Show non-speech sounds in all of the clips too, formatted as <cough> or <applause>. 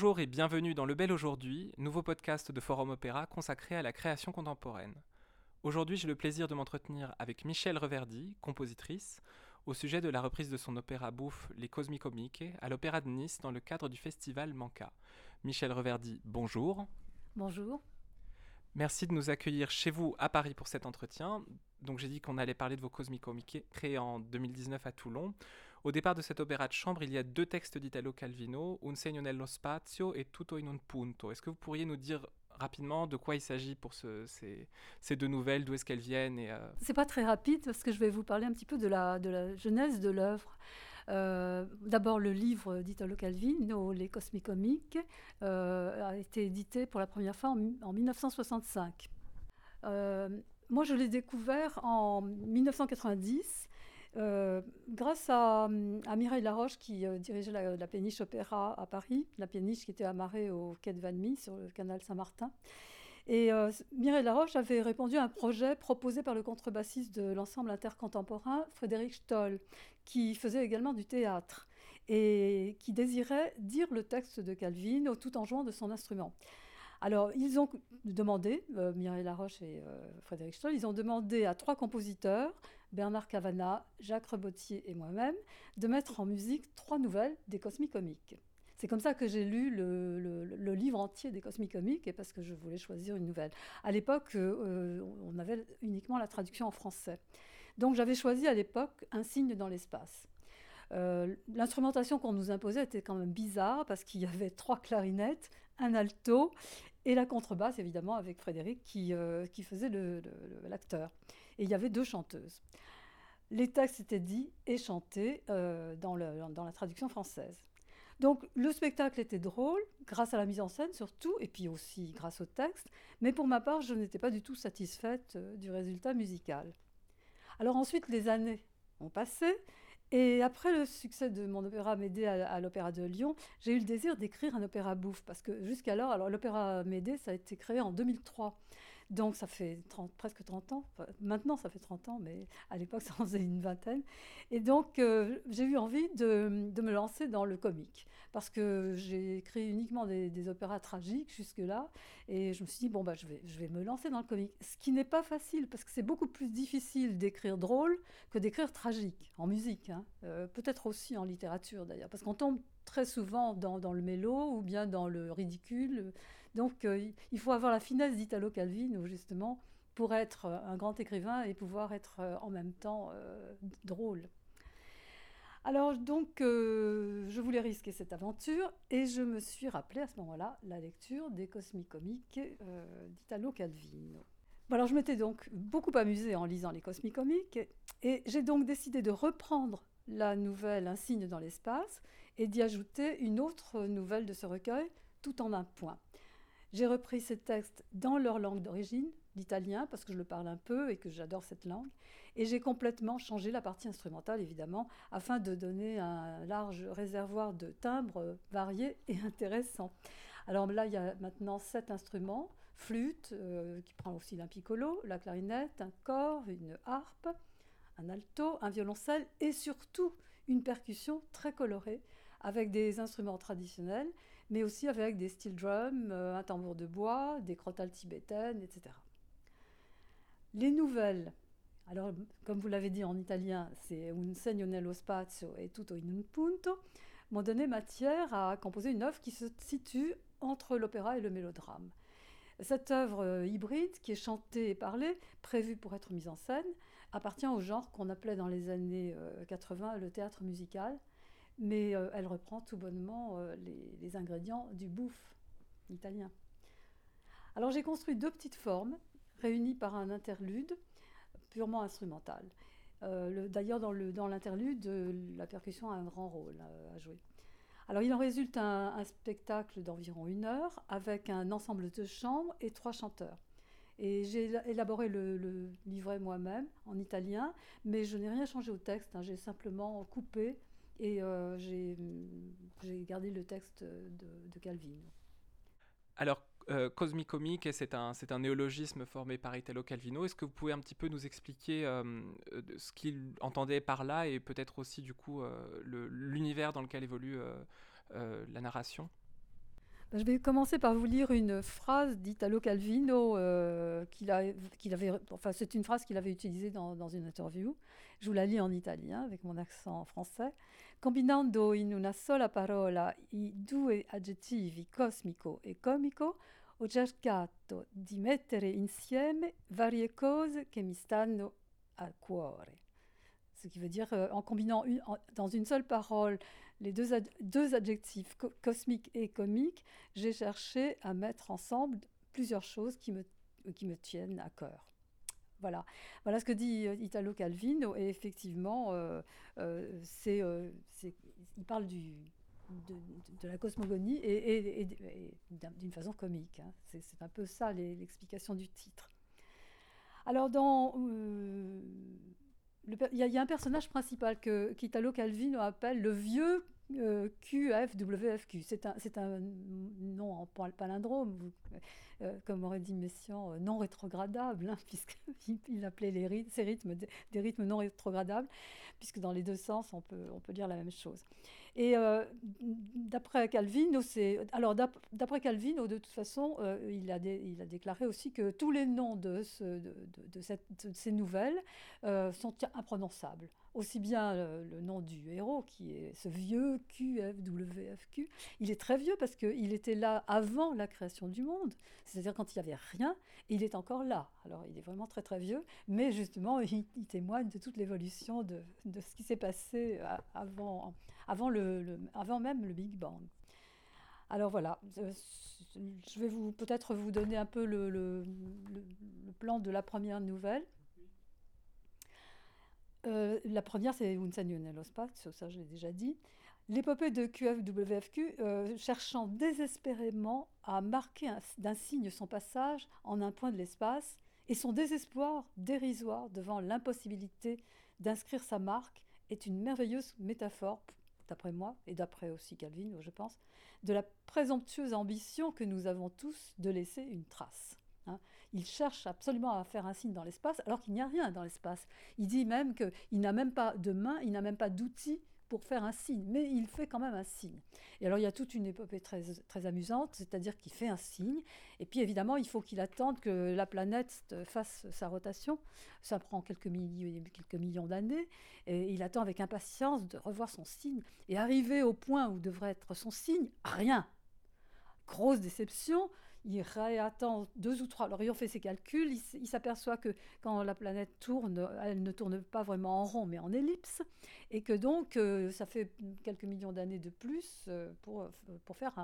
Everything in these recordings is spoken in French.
Bonjour et bienvenue dans Le Bel Aujourd'hui, nouveau podcast de Forum Opéra consacré à la création contemporaine. Aujourd'hui, j'ai le plaisir de m'entretenir avec Michel Reverdy, compositrice, au sujet de la reprise de son opéra bouffe Les Cosmicomiques à l'Opéra de Nice dans le cadre du festival Manca. Michel Reverdy, bonjour. Bonjour. Merci de nous accueillir chez vous à Paris pour cet entretien. Donc j'ai dit qu'on allait parler de vos Cosmicomiques créés en 2019 à Toulon. Au départ de cet opéra de chambre, il y a deux textes d'Italo Calvino, Un segno nello spazio et Tutto in un punto. Est-ce que vous pourriez nous dire rapidement de quoi il s'agit pour ces, deux nouvelles, d'où est-ce qu'elles viennent et, euh... C'est pas très rapide parce que je vais vous parler un petit peu de la, genèse de l'œuvre. Euh, d'abord, le livre d'Italo Calvino, Les Cosmicomiques, euh, a été édité pour la première fois en, 1965. Euh, moi, je l'ai découvert en 1990 grâce à, Mireille Laroche qui dirigeait la, péniche Opéra à Paris, la péniche qui était amarrée au quai de Valmy sur le canal Saint-Martin. Et euh, Mireille Laroche avait répondu à un projet proposé par le contrebassiste de l'ensemble intercontemporain, Frédéric Stoll, qui faisait également du théâtre et qui désirait dire le texte de Calvin tout en jouant de son instrument. Alors, ils ont demandé, euh, Laroche et euh, Frédéric Stoll, ils ont demandé à trois compositeurs, Bernard Cavana, Jacques Rebottier et moi-même, de mettre en musique trois nouvelles des Cosmicomiques. C'est comme ça que j'ai lu le, livre entier des Cosmicomiques et parce que je voulais choisir une nouvelle. À l'époque, euh, on avait uniquement la traduction en français. Donc j'avais choisi à l'époque Un signe dans l'espace. Euh, l'instrumentation qu'on nous imposait était quand même bizarre parce qu'il y avait trois clarinettes, un alto et la contrebasse évidemment avec Frédéric qui, euh, qui faisait l'acteur. Et il y avait deux chanteuses. Les textes étaient dits et chantés dans, dans la traduction française. Donc le spectacle était drôle, grâce à la mise en scène surtout, et puis aussi grâce au texte, mais pour ma part, je n'étais pas du tout satisfaite euh, du résultat musical. Alors ensuite, les années ont passé, et après le succès de mon opéra Médée à, l'Opéra de Lyon, j'ai eu le désir d'écrire un opéra bouffe, parce que jusqu'alors, alors l'Opéra Médée, ça a été créé en 2003. Donc ça fait presque 30 ans. maintenant, ça fait 30 ans, mais à l'époque, <laughs> ça en faisait une vingtaine. Et donc, euh, j'ai eu envie de, me lancer dans le comique. Parce que j'ai écrit uniquement des, opéras tragiques jusque-là. Et je me suis dit, bon, bah, je, vais, je vais me lancer dans le comique. Ce qui n'est pas facile, parce que c'est beaucoup plus difficile d'écrire drôle que d'écrire tragique, en musique. Hein. Euh, peut-être aussi en littérature, d'ailleurs. Parce qu'on tombe très souvent dans, le mélo ou bien dans le ridicule. Donc euh, il faut avoir la finesse d'Italo Calvino, justement, pour être euh, un grand écrivain et pouvoir être euh, en même temps drôle. Alors donc, je voulais risquer cette aventure et je me suis rappelé à ce moment-là la lecture des Cosmicomiques d'Italo Calvino. alors je m'étais donc beaucoup amusée en lisant les Cosmicomiques et j'ai donc décidé de reprendre la nouvelle Un signe dans l'espace et d'y ajouter une autre nouvelle de ce recueil, tout en un point. J'ai repris ces textes dans leur langue d'origine, l'italien, parce que je le parle un peu et que j'adore cette langue, et j'ai complètement changé la partie instrumentale, évidemment, afin de donner un large réservoir de timbres variés et intéressants. Alors là, il y a maintenant sept instruments, flûte, euh, qui prend aussi d'un piccolo, la clarinette, un corps, une harpe, un alto, un violoncelle, et surtout une percussion très colorée, avec des instruments traditionnels, mais aussi avec des steel drums, euh, un tambour de bois, des crotales tibétaines, etc. Les nouvelles, alors comme vous l'avez dit en italien, c'est un segno nello spazio e tutto in un punto, m'ont donné matière à composer une œuvre qui se situe entre l'opéra et le mélodrame. Cette œuvre euh, hybride, qui est chantée et parlée, prévue pour être mise en scène, appartient au genre qu'on appelait dans les années 80 euh, le théâtre musical, mais euh, elle reprend tout bonnement euh, les, ingrédients du bouffe italien. Alors j'ai construit deux petites formes réunies par un interlude purement instrumental. Euh, d'ailleurs, dans l'interlude, la percussion a un grand rôle à, jouer. Alors il en résulte un, spectacle d'environ une heure avec un ensemble de chants et trois chanteurs. Et j'ai élaboré le, livret moi-même en italien, mais je n'ai rien changé au texte. Hein. J'ai simplement coupé et euh, j'ai gardé le texte de, Calvin. Alors, euh, Cosmicomique, c'est un, un néologisme formé par Italo Calvino. Est-ce que vous pouvez un petit peu nous expliquer euh, ce qu'il entendait par là et peut-être aussi du coup l'univers dans lequel évolue la narration? Je vais commencer par vous lire une phrase d'Italo Calvino euh, qu'il avait. Enfin, c'est une phrase qu'il avait utilisée dans, dans, une interview. Je vous la lis en italien avec mon accent français. Combinando in una sola parola i due aggettivi cosmico e comico, ho cercato di mettere insieme varie cose che mi stanno a cuore. Ce qui veut dire, euh, en combinant dans une seule parole les deux, ad, deux adjectifs co cosmique et comique, j'ai cherché à mettre ensemble plusieurs choses qui me, qui me tiennent à cœur. Voilà. ce que dit euh, Italo Calvino. Et effectivement, euh, euh, il parle de, la cosmogonie et d'une façon comique. Hein. C'est, un peu ça l'explication du titre. Alors, dans. Il y, a un personnage principal que qu'Italo Calvino appelle le vieux euh, QFWFQ. C'est un, un, nom en palindrome, euh, comme aurait dit Messiaen, euh, non rétrogradable, hein, <laughs> puisqu'il il appelait les rythmes, ces rythmes des, des, rythmes non rétrogradables, puisque dans les deux sens, on peut, on peut dire la même chose. Et euh, d'après Calvino, c'est alors d'après Calvino, de toute façon, euh, il, a il a déclaré aussi que tous les noms de, ce, de, de, cette, de ces nouvelles euh, sont imprononçables. Aussi bien le, nom du héros, qui est ce vieux QFWFQ, il est très vieux parce qu'il était là avant la création du monde, c'est-à-dire quand il n'y avait rien, il est encore là. Alors il est vraiment très très vieux, mais justement, il, il témoigne de toute l'évolution de, de ce qui s'est passé avant avant, même le Big Bang. Alors voilà, euh, je vais vous peut-être vous donner un peu le, plan de la première nouvelle. Euh, la première, c'est Un segno nello spazio, ça je l'ai déjà dit. L'épopée de QFWFQ euh, cherchant désespérément à marquer d'un signe son passage en un point de l'espace et son désespoir dérisoire devant l'impossibilité d'inscrire sa marque est une merveilleuse métaphore d'après moi, et d'après aussi Calvin, je pense, de la présomptueuse ambition que nous avons tous de laisser une trace. Hein. Il cherche absolument à faire un signe dans l'espace, alors qu'il n'y a rien dans l'espace. Il dit même qu'il n'a même pas de main, il n'a même pas d'outils pour faire un signe, mais il fait quand même un signe. Et alors il y a toute une épopée très, très amusante, c'est-à-dire qu'il fait un signe, et puis évidemment il faut qu'il attende que la planète fasse sa rotation, ça prend quelques, quelques millions d'années, et il attend avec impatience de revoir son signe, et arriver au point où devrait être son signe, rien. Grosse déception, il réattend deux ou trois. Alors, ayant fait ses calculs, il, s'aperçoit que quand la planète tourne, elle ne tourne pas vraiment en rond, mais en ellipse, et que donc euh, ça fait quelques millions d'années de plus euh, pour, pour faire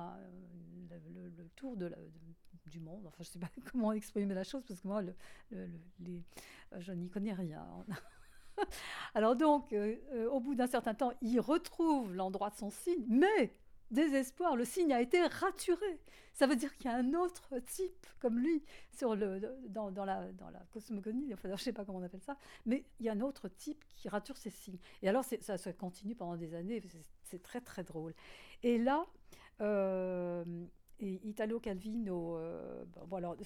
le, tour du monde. Enfin, je ne sais pas <laughs> comment exprimer la chose, parce que moi, le, les, je n'y connais rien. <laughs> Alors donc, euh, euh, au bout d'un certain temps, il retrouve l'endroit de son signe, mais désespoir, le signe a été raturé. Ça veut dire qu'il y a un autre type comme lui sur le, dans, la, cosmogonie, enfin, je ne sais pas comment on appelle ça, mais il y a un autre type qui rature ses signes. Et alors ça, ça continue pendant des années, c'est très très drôle. Et là, euh, Italo Calvino, euh, bon, alors,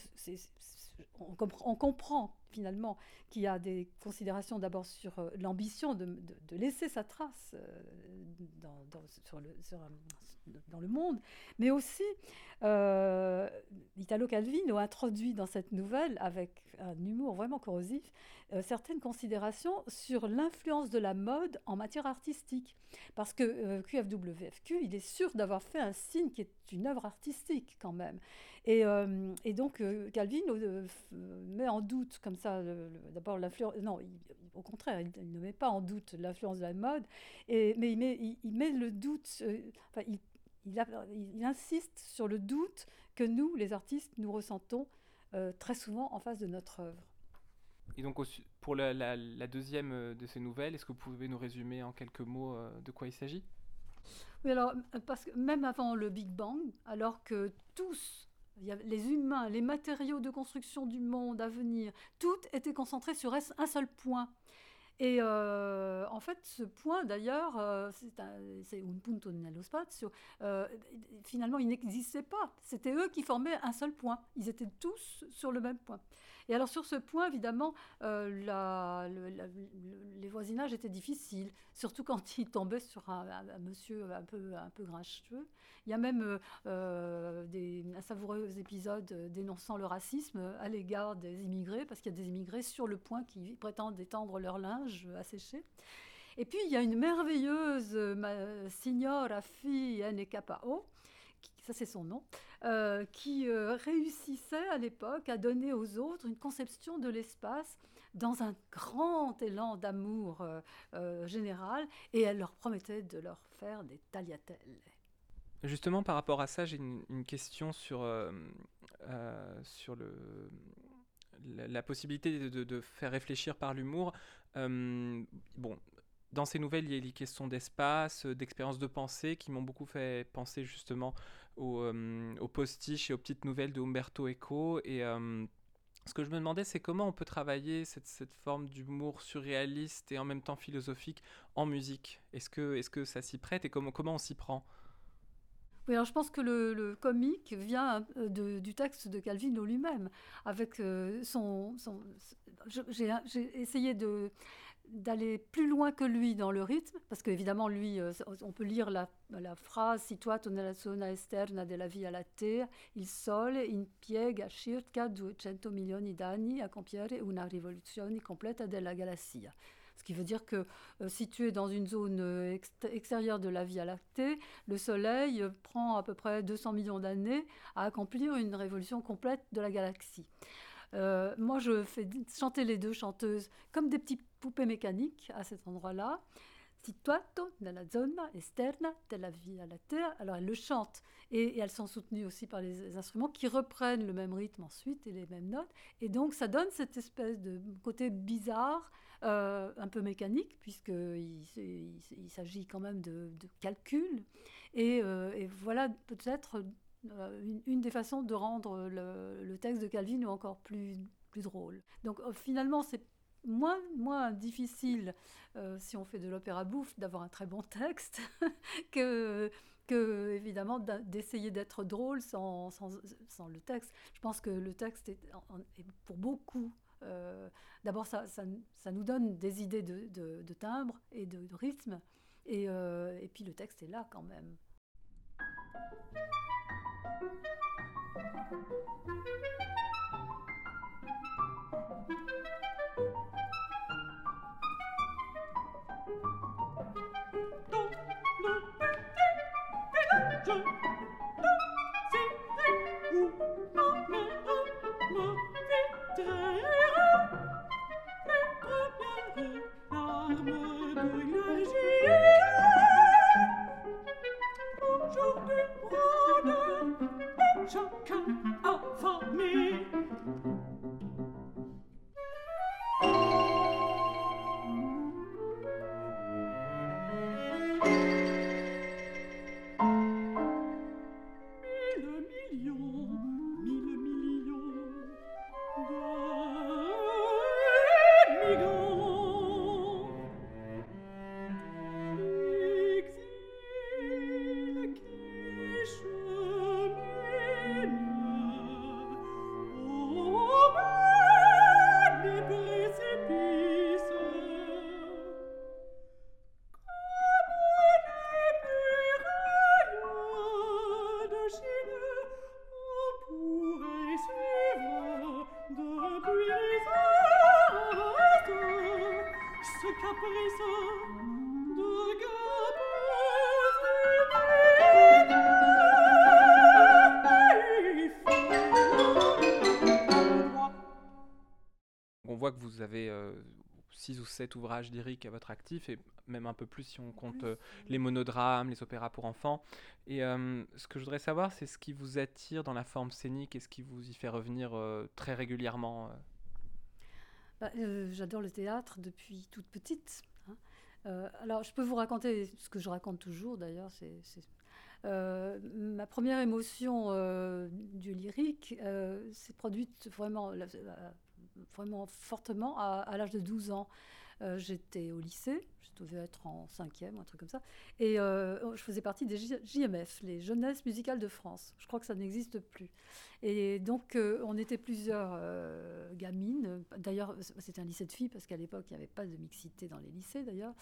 on, comprend, finalement qu'il y a des considérations d'abord sur euh, l'ambition de, laisser sa trace euh, dans, dans, le, monde, mais aussi euh, Italo Calvino introduit dans cette nouvelle, avec un humour vraiment corrosif, euh, certaines considérations sur l'influence de la mode en matière artistique. Parce que euh, QFWFQ, il est sûr d'avoir fait un signe qui est une œuvre artistique quand même. Et, euh, et donc euh, Calvin euh, met en doute comme ça d'abord l'influence. Non, il, au contraire, il, il, ne met pas en doute l'influence de la mode, et, mais il met, il, il met le doute. enfin, il, il, a, il, insiste sur le doute que nous, les artistes, nous ressentons euh, très souvent en face de notre œuvre. Et donc, pour la, la, la, deuxième de ces nouvelles, est-ce que vous pouvez nous résumer en quelques mots de quoi il s'agit? Oui, alors, parce que même avant le Big Bang, alors que tous, les humains, les matériaux de construction du monde à venir, tout était concentré sur un seul point. Et en fait, ce point, d'ailleurs, c'est un punto nello spazio, finalement, il n'existait pas. C'était eux qui formaient un seul point. Ils étaient tous sur le même point. Et alors sur ce point, évidemment, la, les voisinages étaient difficiles, surtout quand <laughs> ils tombaient sur un, monsieur un peu, un peu grincheux. Il y a même des, un savoureux épisode dénonçant le racisme à l'égard des immigrés, parce qu'il y a des immigrés sur le point qui prétendent étendre leur linge sécher. Et puis, il y a une merveilleuse euh, signora fille Nekapao, ça c'est son nom, euh, qui euh, réussissait à l'époque à donner aux autres une conception de l'espace dans un grand élan d'amour général, et elle leur promettait de leur faire des tagliatelles. Justement, par rapport à ça, j'ai une, question sur, sur le, la, possibilité de, faire réfléchir par l'humour. bon, dans ces nouvelles, il y a des questions d'espace, euh, d'expérience de pensée qui m'ont beaucoup fait penser justement aux, euh, postiches et aux petites nouvelles de Umberto Eco. Et euh, ce que je me demandais, c'est comment on peut travailler cette, cette forme d'humour surréaliste et en même temps philosophique en musique. Est-ce que, est que ça s'y prête et comment, comment on s'y prend? Oui, alors je pense que le, comique vient du texte de Calvino lui-même, avec son... son j'ai essayé de d'aller plus loin que lui dans le rythme, parce qu'évidemment, lui, euh, on peut lire la, la phrase Situato nella zona esterna della Via Lattea, il sole impiega circa 200 milioni d'anni a compiere una rivoluzione completa della galassia. Ce qui veut dire que euh, situé dans une zone euh, extérieure de la Via Lactée, le Soleil prend à peu près 200 millions d'années à accomplir une révolution complète de la galaxie. Euh, moi, je fais chanter les deux chanteuses comme des petites poupées mécaniques à cet endroit-là. Situato nella zona esterna della via lattea. Alors elles le chantent et, elles sont soutenues aussi par les, instruments qui reprennent le même rythme ensuite et les mêmes notes. Et donc ça donne cette espèce de côté bizarre, euh, un peu mécanique, puisqu'il il, s'agit quand même de, calcul. Et, euh, voilà peut-être euh, une, des façons de rendre le, texte de Calvin encore plus, plus drôle. Donc finalement, c'est moins, difficile, euh, si on fait de l'opéra bouffe, d'avoir un très bon texte <laughs> que, évidemment d'essayer d'être drôle sans, sans, sans, le texte. Je pense que le texte est, pour beaucoup D'abord, ça, ça, nous donne des idées de, de, timbre et de, rythme, et, et puis le texte est là quand même. Ou sept ouvrages lyriques à votre actif, et même un peu plus si on compte euh, les monodrames, les opéras pour enfants. Et euh, ce que je voudrais savoir, c'est ce qui vous attire dans la forme scénique et ce qui vous y fait revenir euh, très régulièrement bah, J'adore le théâtre depuis toute petite. Hein. alors, je peux vous raconter ce que je raconte toujours d'ailleurs. C'est, ma première émotion du lyrique s'est produite vraiment vraiment fortement à, l'âge de 12 ans. J'étais au lycée, je devais être en cinquième un truc comme ça, et je faisais partie des JMF, les Jeunesses Musicales de France. Je crois que ça n'existe plus. Et donc, on était plusieurs gamines. D'ailleurs, c'était un lycée de filles, parce qu'à l'époque, il n'y avait pas de mixité dans les lycées, d'ailleurs.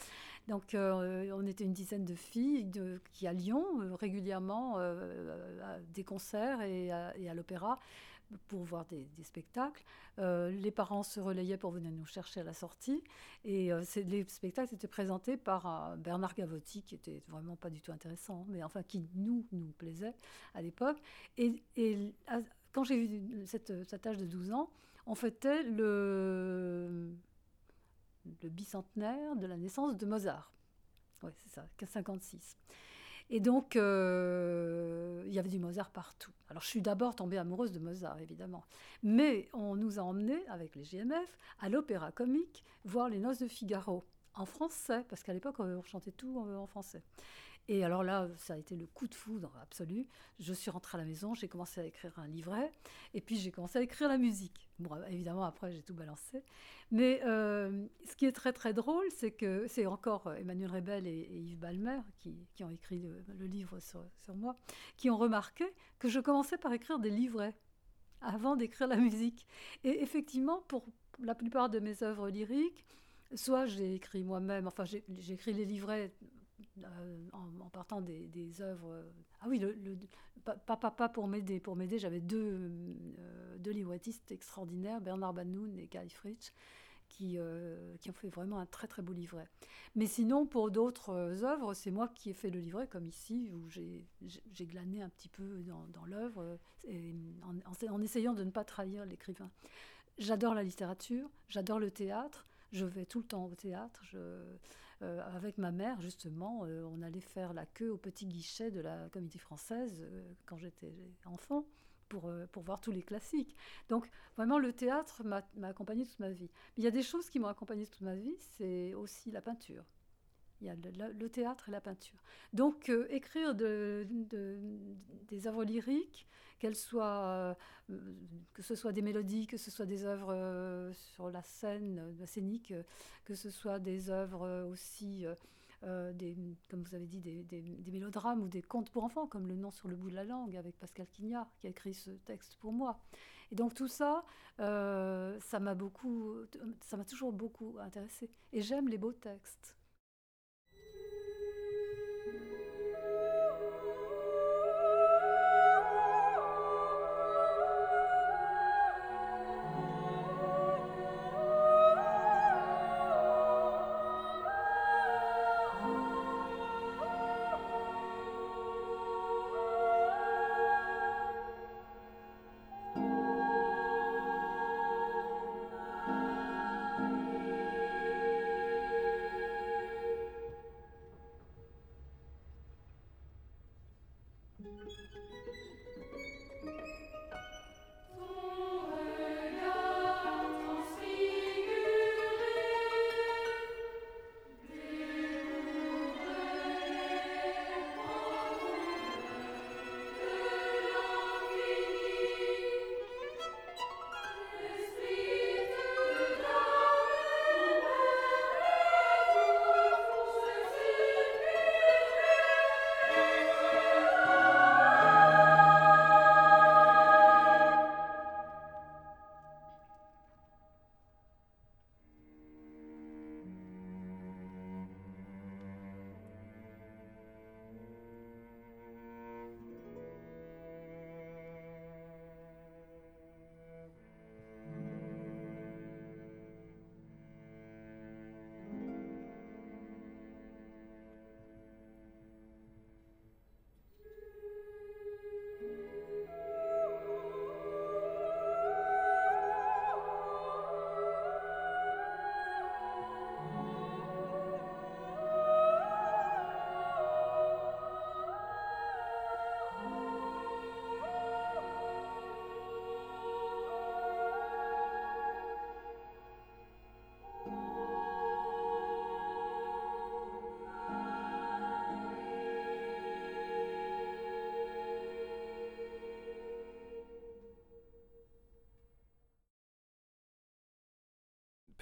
Donc, on était une dizaine de filles qui allions régulièrement à des concerts et à l'opéra pour voir des, spectacles. Euh, les parents se relayaient pour venir nous chercher à la sortie. Et euh, les spectacles étaient présentés par euh, Bernard Gavotti, qui était vraiment pas du tout intéressant, mais enfin qui nous, nous plaisait à l'époque. Et, quand j'ai eu cette, cet âge de 12 ans, on fêtait le, le bicentenaire de la naissance de Mozart. Oui, c'est ça, 56. Et donc, euh, il y avait du Mozart partout. Alors, je suis d'abord tombée amoureuse de Mozart, évidemment. Mais on nous a emmenés, avec les GMF, à l'Opéra Comique, voir les Noces de Figaro, en français, parce qu'à l'époque, on chantait tout en français. Et alors là, ça a été le coup de foudre absolu. Je suis rentrée à la maison, j'ai commencé à écrire un livret, et puis j'ai commencé à écrire la musique. Bon, évidemment, après, j'ai tout balancé. Mais euh, ce qui est très, très drôle, c'est que c'est encore Emmanuel Rebel et, Yves Balmer qui, ont écrit le, livre sur, sur, moi, qui ont remarqué que je commençais par écrire des livrets avant d'écrire la musique. Et effectivement, pour la plupart de mes œuvres lyriques, soit j'ai écrit moi-même, enfin j'ai écrit les livrets euh, en, partant des, œuvres. Euh, ah oui, le, pas, pas, pour m'aider. J'avais deux, euh, extraordinaires, Bernard Banoun et Guy Fritsch, qui, qui ont fait vraiment un très très beau livret. Mais sinon, pour d'autres œuvres, c'est moi qui ai fait le livret, comme ici, où j'ai glané un petit peu dans, l'œuvre, en, essayant de ne pas trahir l'écrivain. J'adore la littérature, j'adore le théâtre, je vais tout le temps au théâtre. Euh, avec ma mère, justement, euh, on allait faire la queue au petit guichet de la Comédie Française euh, quand j'étais enfant. Pour, pour, voir tous les classiques. Donc vraiment, le théâtre m'a accompagné toute ma vie. Mais il y a des choses qui m'ont accompagné toute ma vie, c'est aussi la peinture. Il y a le, théâtre et la peinture. Donc écrire de, des œuvres lyriques, qu'elles soient, que ce soit des mélodies, que ce soit des œuvres sur la scène, la scénique, que ce soit des œuvres aussi, comme vous avez dit, des, mélodrames ou des contes pour enfants, comme Le nom sur le bout de la langue, avec Pascal Quignard, qui a écrit ce texte pour moi. Et donc tout ça, ça m'a beaucoup, ça m'a toujours beaucoup intéressé. Et j'aime les beaux textes.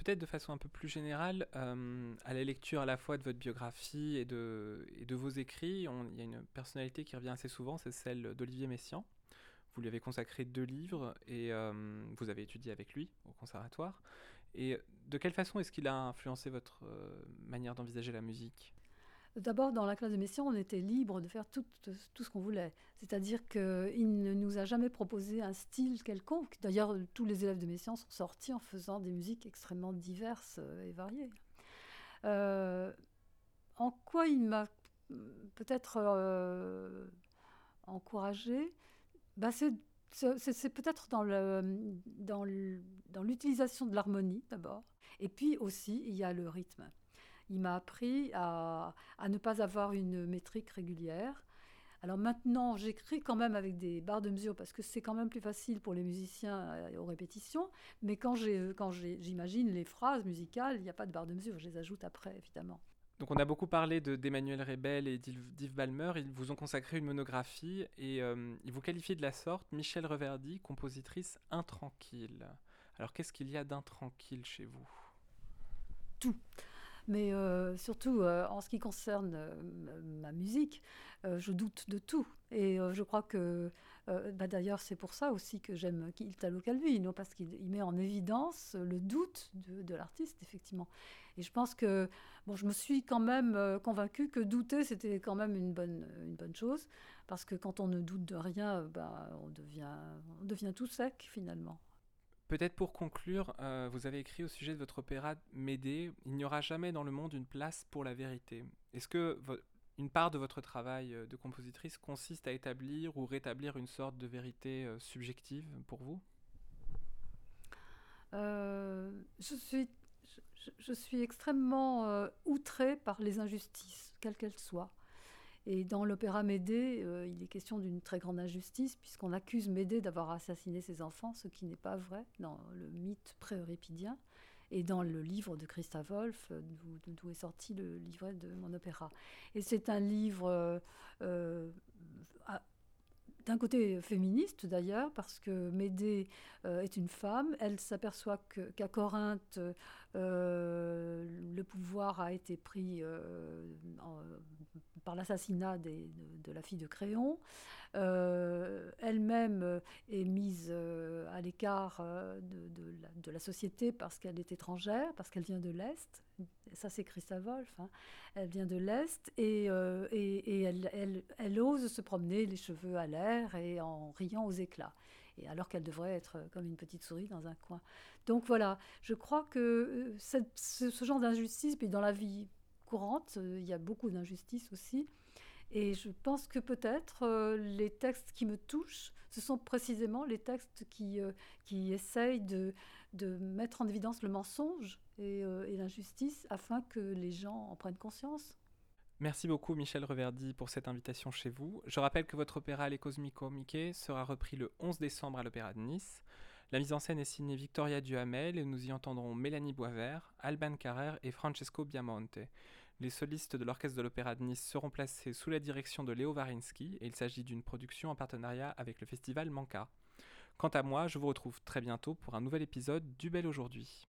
Peut-être de façon un peu plus générale, euh, à la lecture à la fois de votre biographie et de, vos écrits, il y a une personnalité qui revient assez souvent, c'est celle d'Olivier Messiaen. Vous lui avez consacré deux livres et euh, vous avez étudié avec lui au conservatoire. Et de quelle façon est-ce qu'il a influencé votre euh, manière d'envisager la musique? D'abord, dans la classe de Messiaen, on était libre de faire tout, ce qu'on voulait. C'est-à-dire qu'il ne nous a jamais proposé un style quelconque. D'ailleurs, tous les élèves de Messiaen sont sortis en faisant des musiques extrêmement diverses et variées. Euh, en quoi il m'a peut-être euh, encouragé? Bah C'est peut-être dans l'utilisation de l'harmonie d'abord. Et puis aussi, il y a le rythme il m'a appris à, ne pas avoir une métrique régulière. Alors maintenant, j'écris quand même avec des barres de mesure parce que c'est quand même plus facile pour les musiciens euh, aux répétitions. Mais quand j'imagine les phrases musicales, il n'y a pas de barres de mesure. Je les ajoute après, évidemment. Donc on a beaucoup parlé d'Emmanuel Rebel et d'Yves Balmer. Ils vous ont consacré une monographie et euh, ils vous qualifient de la sorte Michel Reverdy, compositrice intranquille. Alors qu'est-ce qu'il y a d'intranquille chez vous? Tout mais euh, surtout euh, en ce qui concerne euh, ma musique, je doute de tout. Et je crois que, bah, d'ailleurs, c'est pour ça aussi que j'aime Italo Calvino, parce qu'il met en évidence le doute de, l'artiste, effectivement. Et je pense que, bon, je me suis quand même convaincue que douter, c'était quand même une bonne, une bonne chose, parce que quand on ne doute de rien, bah, on, devient, on devient tout sec, finalement. Peut-être pour conclure, euh, vous avez écrit au sujet de votre opéra Médée, Il n'y aura jamais dans le monde une place pour la vérité. Est-ce que une part de votre travail euh, de compositrice consiste à établir ou rétablir une sorte de vérité euh, subjective pour vous? Je, suis, je, suis extrêmement outrée par les injustices, quelles qu'elles soient. Et dans l'opéra Médée, euh, il est question d'une très grande injustice, puisqu'on accuse Médée d'avoir assassiné ses enfants, ce qui n'est pas vrai dans le mythe pré-euripidien et dans le livre de Christa Wolf, euh, d'où est sorti le livret de mon opéra. Et c'est un livre euh, d'un côté féministe d'ailleurs, parce que Médée est une femme. Elle s'aperçoit qu'à Corinthe, le pouvoir a été pris en, par l'assassinat de, la fille de Créon. Euh, elle-même euh, est mise euh, à l'écart de, la, société parce qu'elle est étrangère, parce qu'elle vient de l'Est. Ça, c'est Christa Wolf. Hein. Elle vient de l'Est et, et, elle, elle, ose se promener les cheveux à l'air et en riant aux éclats. Et alors qu'elle devrait être comme une petite souris dans un coin. Donc voilà, je crois que ce, ce genre d'injustice, puis dans la vie courante. Euh, il y a beaucoup d'injustices aussi. Et je pense que peut-être euh, les textes qui me touchent, ce sont précisément les textes qui, euh, qui essayent de, de, mettre en évidence le mensonge et, et l'injustice afin que les gens en prennent conscience. Merci beaucoup Michel Reverdy pour cette invitation chez vous. Je rappelle que votre opéra Les Cosmico Mickey sera repris le 11 décembre à l'Opéra de Nice. La mise en scène est signée Victoria Duhamel et nous y entendrons Mélanie Boisvert, Alban Carrère et Francesco Biamonte. Les solistes de l'Orchestre de l'Opéra de Nice seront placés sous la direction de Léo Varinsky et il s'agit d'une production en partenariat avec le festival Manca. Quant à moi, je vous retrouve très bientôt pour un nouvel épisode du Bel Aujourd'hui.